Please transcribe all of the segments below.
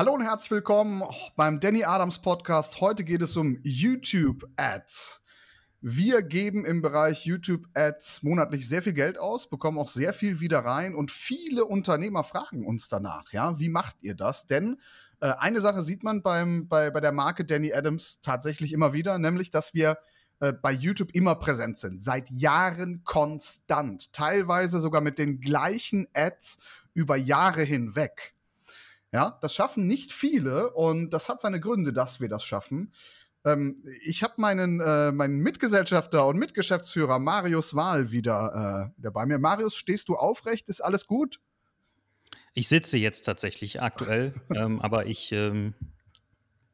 Hallo und herzlich willkommen beim Danny Adams Podcast. Heute geht es um YouTube Ads. Wir geben im Bereich YouTube Ads monatlich sehr viel Geld aus, bekommen auch sehr viel wieder rein und viele Unternehmer fragen uns danach, ja, wie macht ihr das? Denn äh, eine Sache sieht man beim, bei, bei der Marke Danny Adams tatsächlich immer wieder, nämlich, dass wir äh, bei YouTube immer präsent sind. Seit Jahren konstant. Teilweise sogar mit den gleichen Ads über Jahre hinweg. Ja, das schaffen nicht viele und das hat seine Gründe, dass wir das schaffen. Ähm, ich habe meinen, äh, meinen Mitgesellschafter und Mitgeschäftsführer Marius Wahl wieder, äh, wieder bei mir. Marius, stehst du aufrecht? Ist alles gut? Ich sitze jetzt tatsächlich aktuell, ähm, aber ich, ähm,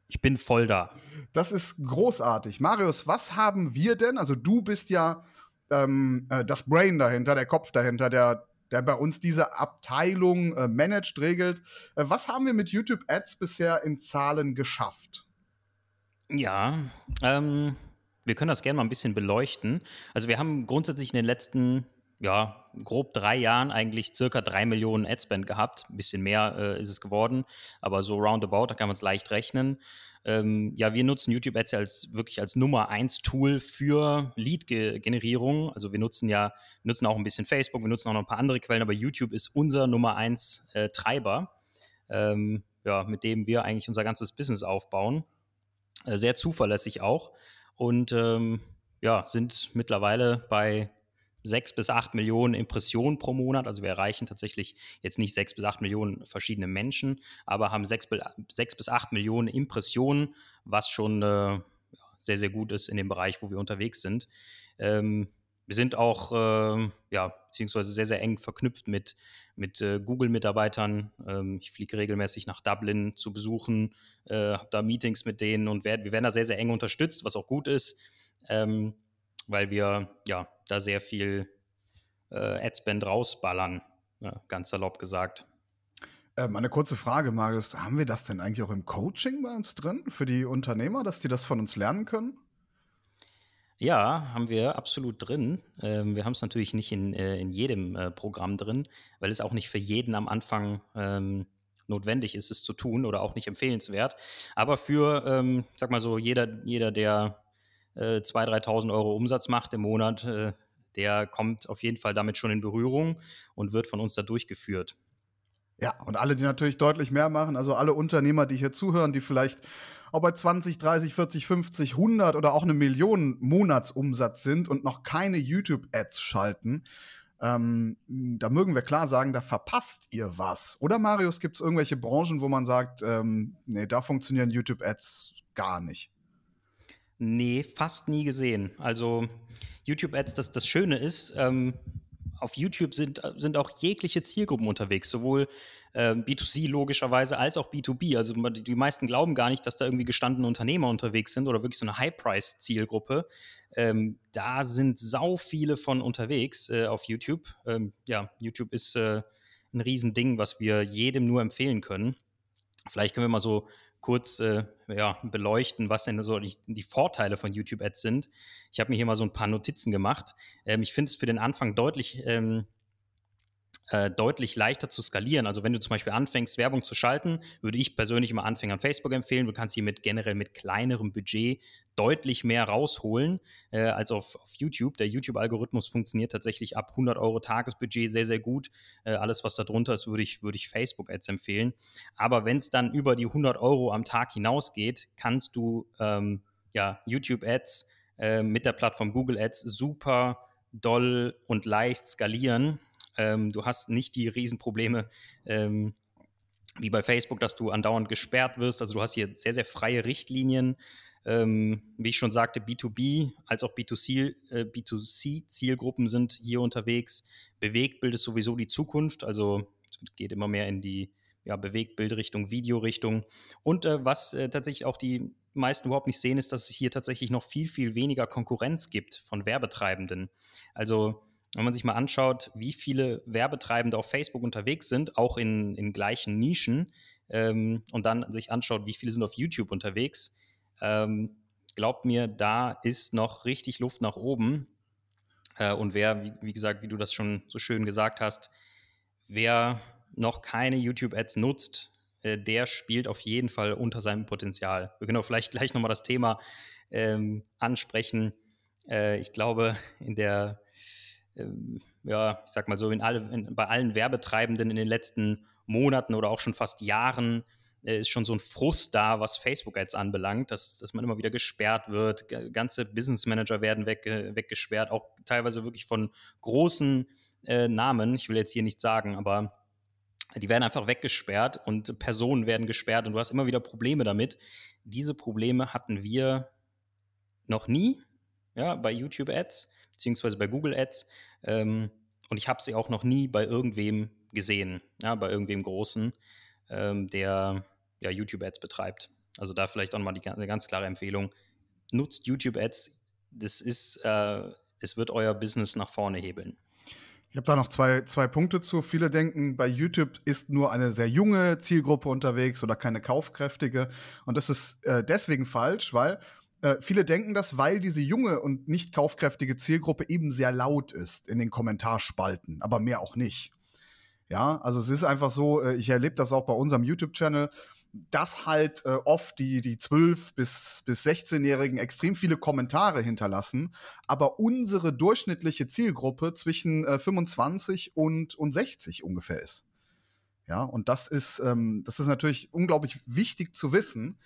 ich bin voll da. Das ist großartig. Marius, was haben wir denn? Also du bist ja ähm, äh, das Brain dahinter, der Kopf dahinter, der, der bei uns diese Abteilung äh, managt, regelt. Äh, was haben wir mit YouTube Ads bisher in Zahlen geschafft? Ja, ähm, wir können das gerne mal ein bisschen beleuchten. Also wir haben grundsätzlich in den letzten ja, grob drei Jahren eigentlich circa drei Millionen Adspend gehabt. Ein bisschen mehr äh, ist es geworden, aber so roundabout, da kann man es leicht rechnen. Ähm, ja, wir nutzen YouTube Ads als wirklich als Nummer eins Tool für Lead-Generierung. Also wir nutzen ja, nutzen auch ein bisschen Facebook, wir nutzen auch noch ein paar andere Quellen, aber YouTube ist unser Nummer eins äh, Treiber, ähm, ja, mit dem wir eigentlich unser ganzes Business aufbauen. Äh, sehr zuverlässig auch und ähm, ja, sind mittlerweile bei sechs bis acht Millionen Impressionen pro Monat. Also wir erreichen tatsächlich jetzt nicht sechs bis acht Millionen verschiedene Menschen, aber haben sechs, sechs bis acht Millionen Impressionen, was schon äh, sehr, sehr gut ist in dem Bereich, wo wir unterwegs sind. Ähm, wir sind auch, äh, ja, beziehungsweise sehr, sehr eng verknüpft mit, mit äh, Google-Mitarbeitern. Ähm, ich fliege regelmäßig nach Dublin zu besuchen, äh, habe da Meetings mit denen und werd, wir werden da sehr, sehr eng unterstützt, was auch gut ist. Ähm, weil wir ja da sehr viel äh, Adspend rausballern, ja, ganz salopp gesagt. Ähm, eine kurze Frage, Marius. Haben wir das denn eigentlich auch im Coaching bei uns drin für die Unternehmer, dass die das von uns lernen können? Ja, haben wir absolut drin. Ähm, wir haben es natürlich nicht in, äh, in jedem äh, Programm drin, weil es auch nicht für jeden am Anfang ähm, notwendig ist, es zu tun oder auch nicht empfehlenswert. Aber für, ähm, sag mal so, jeder, jeder, der äh, 2.000, 3.000 Euro Umsatz macht im Monat, äh, der kommt auf jeden Fall damit schon in Berührung und wird von uns da durchgeführt. Ja, und alle, die natürlich deutlich mehr machen, also alle Unternehmer, die hier zuhören, die vielleicht auch bei 20, 30, 40, 50, 100 oder auch eine Million Monatsumsatz sind und noch keine YouTube-Ads schalten, ähm, da mögen wir klar sagen, da verpasst ihr was. Oder Marius, gibt es irgendwelche Branchen, wo man sagt, ähm, nee, da funktionieren YouTube-Ads gar nicht? Nee, fast nie gesehen. Also YouTube-Ads, das, das Schöne ist, ähm, auf YouTube sind, sind auch jegliche Zielgruppen unterwegs, sowohl äh, B2C logischerweise als auch B2B. Also die meisten glauben gar nicht, dass da irgendwie gestandene Unternehmer unterwegs sind oder wirklich so eine High-Price-Zielgruppe. Ähm, da sind sau viele von unterwegs äh, auf YouTube. Ähm, ja, YouTube ist äh, ein Riesending, was wir jedem nur empfehlen können. Vielleicht können wir mal so kurz äh, ja, beleuchten, was denn so die, die Vorteile von YouTube-Ads sind. Ich habe mir hier mal so ein paar Notizen gemacht. Ähm, ich finde es für den Anfang deutlich ähm, äh, deutlich leichter zu skalieren. Also wenn du zum Beispiel anfängst, Werbung zu schalten, würde ich persönlich immer Anfängern Facebook empfehlen. Du kannst hier mit generell mit kleinerem Budget deutlich mehr rausholen äh, als auf, auf YouTube. Der YouTube-Algorithmus funktioniert tatsächlich ab 100 Euro Tagesbudget sehr, sehr gut. Äh, alles, was da drunter ist, würde ich, würde ich Facebook-Ads empfehlen. Aber wenn es dann über die 100 Euro am Tag hinausgeht, kannst du ähm, ja, YouTube-Ads äh, mit der Plattform Google Ads super doll und leicht skalieren. Ähm, du hast nicht die Riesenprobleme ähm, wie bei Facebook, dass du andauernd gesperrt wirst. Also du hast hier sehr, sehr freie Richtlinien. Ähm, wie ich schon sagte, B2B als auch B2C, äh, B2C-Zielgruppen sind hier unterwegs. Bewegtbild ist sowieso die Zukunft. Also es geht immer mehr in die ja, Bewegtbildrichtung, Videorichtung. Und äh, was äh, tatsächlich auch die meisten überhaupt nicht sehen, ist, dass es hier tatsächlich noch viel, viel weniger Konkurrenz gibt von Werbetreibenden. Also wenn man sich mal anschaut, wie viele Werbetreibende auf Facebook unterwegs sind, auch in, in gleichen Nischen, ähm, und dann sich anschaut, wie viele sind auf YouTube unterwegs, ähm, glaubt mir, da ist noch richtig Luft nach oben. Äh, und wer, wie, wie, gesagt, wie du das schon so schön gesagt hast, wer noch keine YouTube-Ads nutzt, äh, der spielt auf jeden Fall unter seinem Potenzial. Wir können auch vielleicht gleich nochmal das Thema ähm, ansprechen. Äh, ich glaube, in der, ja, ich sag mal so, in alle, in, bei allen Werbetreibenden in den letzten Monaten oder auch schon fast Jahren äh, ist schon so ein Frust da, was Facebook-Ads anbelangt, dass, dass man immer wieder gesperrt wird. Ganze Business Manager werden weg, weggesperrt, auch teilweise wirklich von großen äh, Namen. Ich will jetzt hier nicht sagen, aber die werden einfach weggesperrt und Personen werden gesperrt und du hast immer wieder Probleme damit. Diese Probleme hatten wir noch nie, ja, bei YouTube Ads, beziehungsweise bei Google Ads. Ähm, und ich habe sie auch noch nie bei irgendwem gesehen, ja, bei irgendwem Großen, ähm, der ja, YouTube Ads betreibt. Also da vielleicht auch nochmal die, eine ganz klare Empfehlung. Nutzt YouTube Ads. Das ist, äh, es wird euer Business nach vorne hebeln. Ich habe da noch zwei, zwei Punkte zu. Viele denken, bei YouTube ist nur eine sehr junge Zielgruppe unterwegs oder keine kaufkräftige. Und das ist äh, deswegen falsch, weil äh, viele denken das, weil diese junge und nicht kaufkräftige Zielgruppe eben sehr laut ist in den Kommentarspalten, aber mehr auch nicht. Ja, also es ist einfach so, äh, ich erlebe das auch bei unserem YouTube-Channel dass halt äh, oft die, die 12- bis, bis 16-Jährigen extrem viele Kommentare hinterlassen, aber unsere durchschnittliche Zielgruppe zwischen äh, 25 und, und 60 ungefähr ist. Ja, und das ist, ähm, das ist natürlich unglaublich wichtig zu wissen,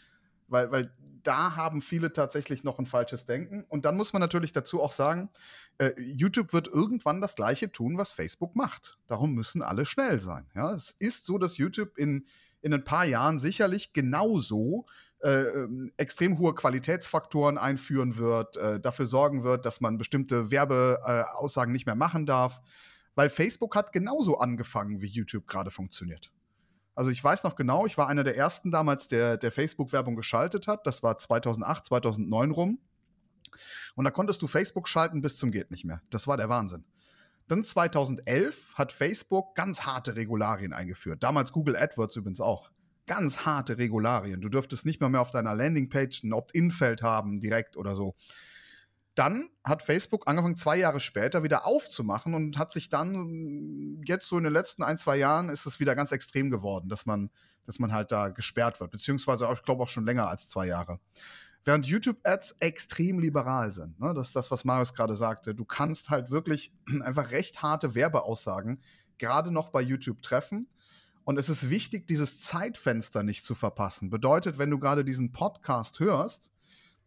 weil, weil da haben viele tatsächlich noch ein falsches Denken. Und dann muss man natürlich dazu auch sagen, äh, YouTube wird irgendwann das Gleiche tun, was Facebook macht. Darum müssen alle schnell sein. Ja, es ist so, dass YouTube in in ein paar Jahren sicherlich genauso äh, ähm, extrem hohe Qualitätsfaktoren einführen wird, äh, dafür sorgen wird, dass man bestimmte Werbeaussagen nicht mehr machen darf. Weil Facebook hat genauso angefangen, wie YouTube gerade funktioniert. Also ich weiß noch genau, ich war einer der ersten damals, der, der Facebook-Werbung geschaltet hat. Das war 2008, 2009 rum. Und da konntest du Facebook schalten bis zum geht nicht mehr. Das war der Wahnsinn. Dann 2011 hat Facebook ganz harte Regularien eingeführt. Damals Google AdWords übrigens auch. Ganz harte Regularien. Du dürftest nicht mal mehr auf deiner Landingpage ein Opt-in-Feld haben, direkt oder so. Dann hat Facebook angefangen, zwei Jahre später wieder aufzumachen und hat sich dann, jetzt so in den letzten ein, zwei Jahren, ist es wieder ganz extrem geworden, dass man, dass man halt da gesperrt wird. Beziehungsweise, ich glaube, auch schon länger als zwei Jahre. Während YouTube-Ads extrem liberal sind. Ne? Das ist das, was Marius gerade sagte. Du kannst halt wirklich einfach recht harte Werbeaussagen gerade noch bei YouTube treffen. Und es ist wichtig, dieses Zeitfenster nicht zu verpassen. Bedeutet, wenn du gerade diesen Podcast hörst,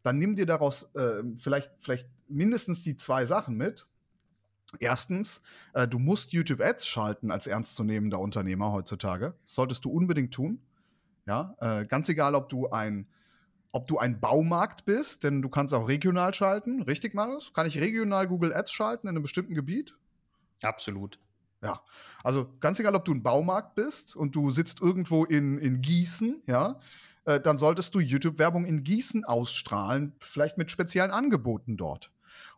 dann nimm dir daraus äh, vielleicht, vielleicht mindestens die zwei Sachen mit. Erstens, äh, du musst YouTube Ads schalten als ernstzunehmender Unternehmer heutzutage. Das solltest du unbedingt tun. Ja, äh, ganz egal, ob du ein ob du ein Baumarkt bist, denn du kannst auch regional schalten. Richtig, Marius? Kann ich regional Google Ads schalten in einem bestimmten Gebiet? Absolut. Ja, also ganz egal, ob du ein Baumarkt bist und du sitzt irgendwo in, in Gießen, ja, äh, dann solltest du YouTube-Werbung in Gießen ausstrahlen, vielleicht mit speziellen Angeboten dort.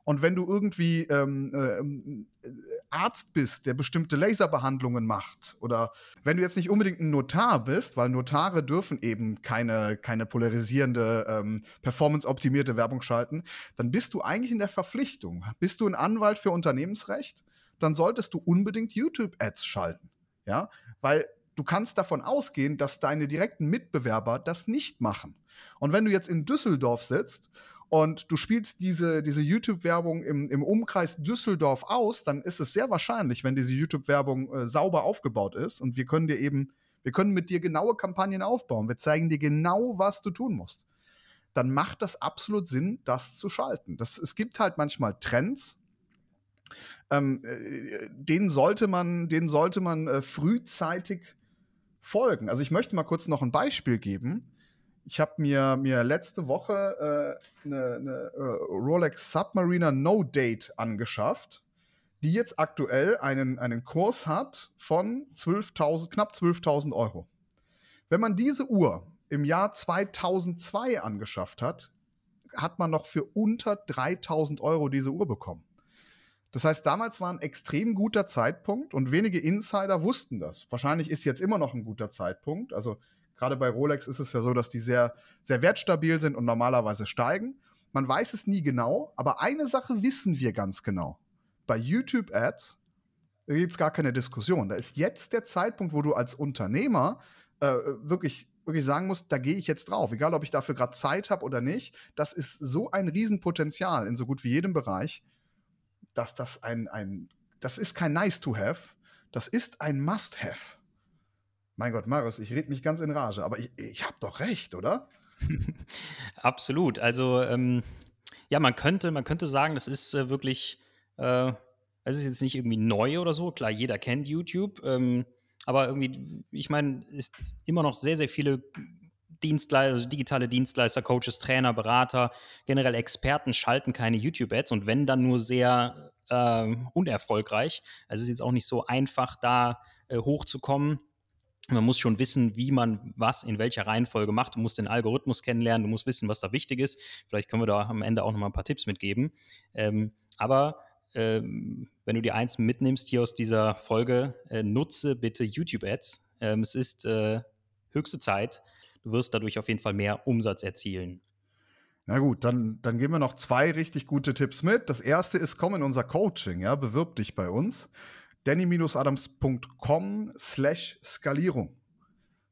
Und wenn du irgendwie ähm, äh, Arzt bist, der bestimmte Laserbehandlungen macht, oder wenn du jetzt nicht unbedingt ein Notar bist, weil Notare dürfen eben keine, keine polarisierende, ähm, performance-optimierte Werbung schalten, dann bist du eigentlich in der Verpflichtung. Bist du ein Anwalt für Unternehmensrecht, dann solltest du unbedingt YouTube-Ads schalten. Ja, weil du kannst davon ausgehen, dass deine direkten Mitbewerber das nicht machen. Und wenn du jetzt in Düsseldorf sitzt und du spielst diese, diese YouTube-Werbung im, im Umkreis Düsseldorf aus, dann ist es sehr wahrscheinlich, wenn diese YouTube-Werbung äh, sauber aufgebaut ist und wir können dir eben, wir können mit dir genaue Kampagnen aufbauen. Wir zeigen dir genau, was du tun musst. Dann macht das absolut Sinn, das zu schalten. Das, es gibt halt manchmal Trends, ähm, äh, denen sollte man, denen sollte man äh, frühzeitig folgen. Also ich möchte mal kurz noch ein Beispiel geben ich habe mir, mir letzte Woche eine äh, ne, äh, Rolex Submariner No Date angeschafft, die jetzt aktuell einen, einen Kurs hat von 12.000, knapp 12.000 Euro. Wenn man diese Uhr im Jahr 2002 angeschafft hat, hat man noch für unter 3.000 Euro diese Uhr bekommen. Das heißt, damals war ein extrem guter Zeitpunkt und wenige Insider wussten das. Wahrscheinlich ist jetzt immer noch ein guter Zeitpunkt. Also Gerade bei Rolex ist es ja so, dass die sehr, sehr wertstabil sind und normalerweise steigen. Man weiß es nie genau, aber eine Sache wissen wir ganz genau. Bei YouTube-Ads gibt es gar keine Diskussion. Da ist jetzt der Zeitpunkt, wo du als Unternehmer äh, wirklich, wirklich sagen muss, da gehe ich jetzt drauf, egal ob ich dafür gerade Zeit habe oder nicht. Das ist so ein Riesenpotenzial in so gut wie jedem Bereich, dass das ein, ein das ist kein Nice to have, das ist ein Must have. Mein Gott, Marius, ich rede mich ganz in Rage, aber ich, ich habe doch recht, oder? Absolut. Also ähm, ja, man könnte, man könnte sagen, das ist äh, wirklich, äh, es ist jetzt nicht irgendwie neu oder so. Klar, jeder kennt YouTube, ähm, aber irgendwie, ich meine, ist immer noch sehr, sehr viele Dienstleister, also digitale Dienstleister, Coaches, Trainer, Berater, generell Experten schalten keine YouTube-Ads und wenn dann nur sehr äh, unerfolgreich. Also es ist jetzt auch nicht so einfach, da äh, hochzukommen. Man muss schon wissen, wie man was in welcher Reihenfolge macht. Du musst den Algorithmus kennenlernen, du musst wissen, was da wichtig ist. Vielleicht können wir da am Ende auch noch mal ein paar Tipps mitgeben. Ähm, aber ähm, wenn du die eins mitnimmst hier aus dieser Folge, äh, nutze bitte YouTube-Ads. Ähm, es ist äh, höchste Zeit. Du wirst dadurch auf jeden Fall mehr Umsatz erzielen. Na gut, dann, dann geben wir noch zwei richtig gute Tipps mit. Das erste ist, komm in unser Coaching, ja, bewirb dich bei uns danny-adams.com slash Skalierung.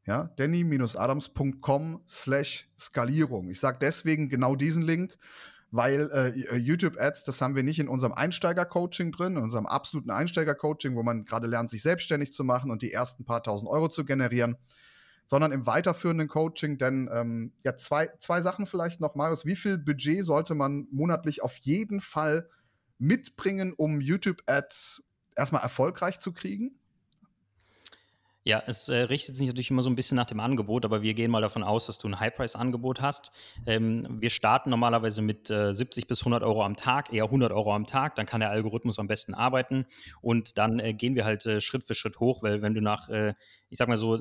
Ja, danny-adams.com slash Skalierung. Ich sage deswegen genau diesen Link, weil äh, YouTube-Ads, das haben wir nicht in unserem Einsteiger-Coaching drin, in unserem absoluten Einsteiger-Coaching, wo man gerade lernt, sich selbstständig zu machen und die ersten paar tausend Euro zu generieren, sondern im weiterführenden Coaching. Denn ähm, ja, zwei, zwei Sachen vielleicht noch, Marius. Wie viel Budget sollte man monatlich auf jeden Fall mitbringen, um YouTube-Ads erstmal erfolgreich zu kriegen? Ja, es äh, richtet sich natürlich immer so ein bisschen nach dem Angebot, aber wir gehen mal davon aus, dass du ein High-Price-Angebot hast. Ähm, wir starten normalerweise mit äh, 70 bis 100 Euro am Tag, eher 100 Euro am Tag, dann kann der Algorithmus am besten arbeiten und dann äh, gehen wir halt äh, Schritt für Schritt hoch, weil wenn du nach, äh, ich sag mal so,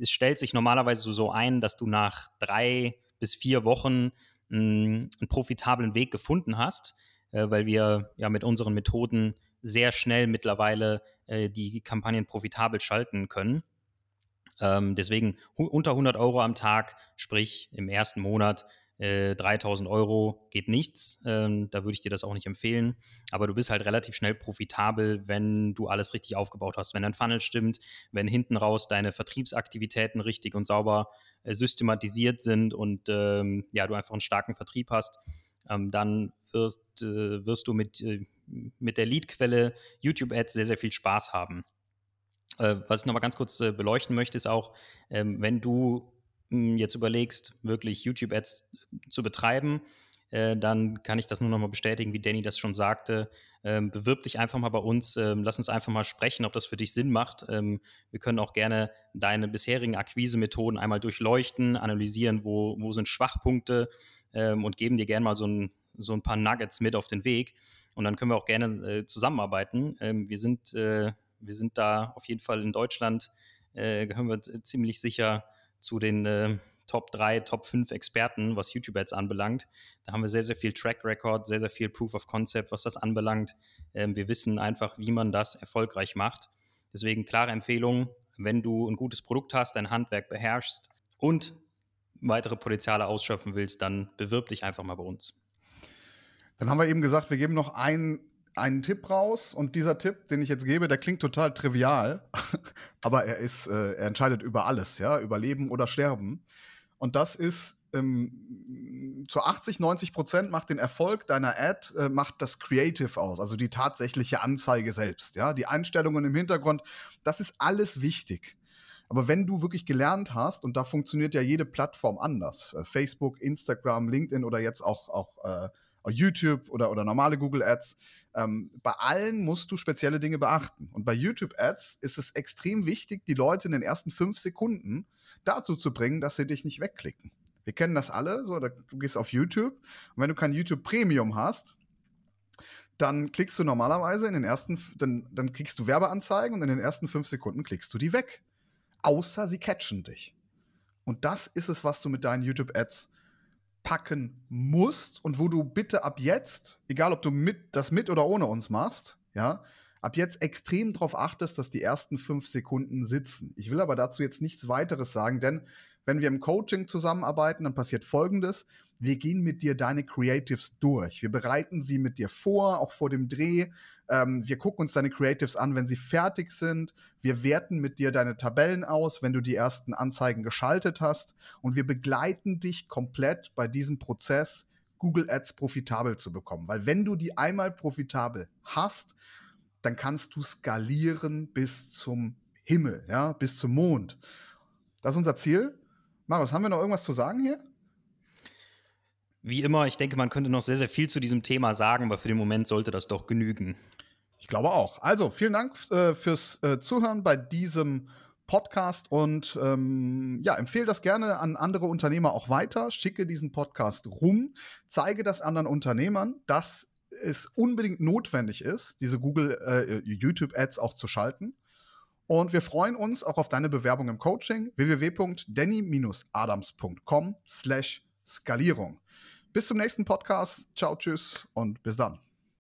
es stellt sich normalerweise so ein, dass du nach drei bis vier Wochen mh, einen profitablen Weg gefunden hast, äh, weil wir ja mit unseren Methoden sehr schnell mittlerweile äh, die Kampagnen profitabel schalten können. Ähm, deswegen unter 100 Euro am Tag, sprich im ersten Monat äh, 3000 Euro geht nichts. Ähm, da würde ich dir das auch nicht empfehlen. Aber du bist halt relativ schnell profitabel, wenn du alles richtig aufgebaut hast. Wenn dein Funnel stimmt, wenn hinten raus deine Vertriebsaktivitäten richtig und sauber äh, systematisiert sind und ähm, ja, du einfach einen starken Vertrieb hast, ähm, dann wirst, äh, wirst du mit, äh, mit der Leadquelle YouTube-Ads sehr, sehr viel Spaß haben. Äh, was ich nochmal ganz kurz äh, beleuchten möchte, ist auch, ähm, wenn du mh, hm, jetzt überlegst, wirklich YouTube-Ads zu betreiben, äh, dann kann ich das nur nochmal bestätigen, wie Danny das schon sagte. Ähm, bewirb dich einfach mal bei uns, ähm, lass uns einfach mal sprechen, ob das für dich Sinn macht. Ähm, wir können auch gerne deine bisherigen Akquise-Methoden einmal durchleuchten, analysieren, wo, wo sind Schwachpunkte ähm, und geben dir gerne mal so ein, so ein paar Nuggets mit auf den Weg. Und dann können wir auch gerne äh, zusammenarbeiten. Ähm, wir, sind, äh, wir sind da auf jeden Fall in Deutschland, äh, gehören wir ziemlich sicher zu den äh, Top 3, Top 5 Experten, was YouTube-Ads anbelangt. Da haben wir sehr, sehr viel Track Record, sehr, sehr viel Proof of Concept, was das anbelangt. Ähm, wir wissen einfach, wie man das erfolgreich macht. Deswegen klare Empfehlung, wenn du ein gutes Produkt hast, dein Handwerk beherrschst und weitere Potenziale ausschöpfen willst, dann bewirb dich einfach mal bei uns. Dann haben wir eben gesagt, wir geben noch einen, einen Tipp raus und dieser Tipp, den ich jetzt gebe, der klingt total trivial, aber er ist, äh, er entscheidet über alles, ja, über Leben oder Sterben. Und das ist ähm, zu 80, 90 Prozent macht den Erfolg deiner Ad, äh, macht das Creative aus, also die tatsächliche Anzeige selbst, ja, die Einstellungen im Hintergrund, das ist alles wichtig. Aber wenn du wirklich gelernt hast, und da funktioniert ja jede Plattform anders, äh, Facebook, Instagram, LinkedIn oder jetzt auch, auch äh, YouTube oder, oder normale Google Ads, ähm, bei allen musst du spezielle Dinge beachten. Und bei YouTube Ads ist es extrem wichtig, die Leute in den ersten fünf Sekunden dazu zu bringen, dass sie dich nicht wegklicken. Wir kennen das alle, so, da, du gehst auf YouTube und wenn du kein YouTube Premium hast, dann klickst du normalerweise in den ersten, dann, dann kriegst du Werbeanzeigen und in den ersten fünf Sekunden klickst du die weg außer sie catchen dich. Und das ist es, was du mit deinen YouTube-Ads packen musst und wo du bitte ab jetzt, egal ob du mit, das mit oder ohne uns machst, ja, ab jetzt extrem darauf achtest, dass die ersten fünf Sekunden sitzen. Ich will aber dazu jetzt nichts weiteres sagen, denn wenn wir im Coaching zusammenarbeiten, dann passiert Folgendes. Wir gehen mit dir deine Creatives durch. Wir bereiten sie mit dir vor, auch vor dem Dreh. Ähm, wir gucken uns deine Creatives an, wenn sie fertig sind. Wir werten mit dir deine Tabellen aus, wenn du die ersten Anzeigen geschaltet hast. Und wir begleiten dich komplett bei diesem Prozess, Google Ads profitabel zu bekommen. Weil wenn du die einmal profitabel hast, dann kannst du skalieren bis zum Himmel, ja, bis zum Mond. Das ist unser Ziel. Marius, haben wir noch irgendwas zu sagen hier? Wie immer, ich denke, man könnte noch sehr, sehr viel zu diesem Thema sagen, aber für den Moment sollte das doch genügen. Ich glaube auch. Also, vielen Dank äh, fürs äh, Zuhören bei diesem Podcast und ähm, ja, empfehle das gerne an andere Unternehmer auch weiter. Schicke diesen Podcast rum, zeige das anderen Unternehmern, dass es unbedingt notwendig ist, diese Google äh, YouTube Ads auch zu schalten. Und wir freuen uns auch auf deine Bewerbung im Coaching www.denny-adams.com slash Skalierung. Bis zum nächsten Podcast. Ciao, tschüss und bis dann.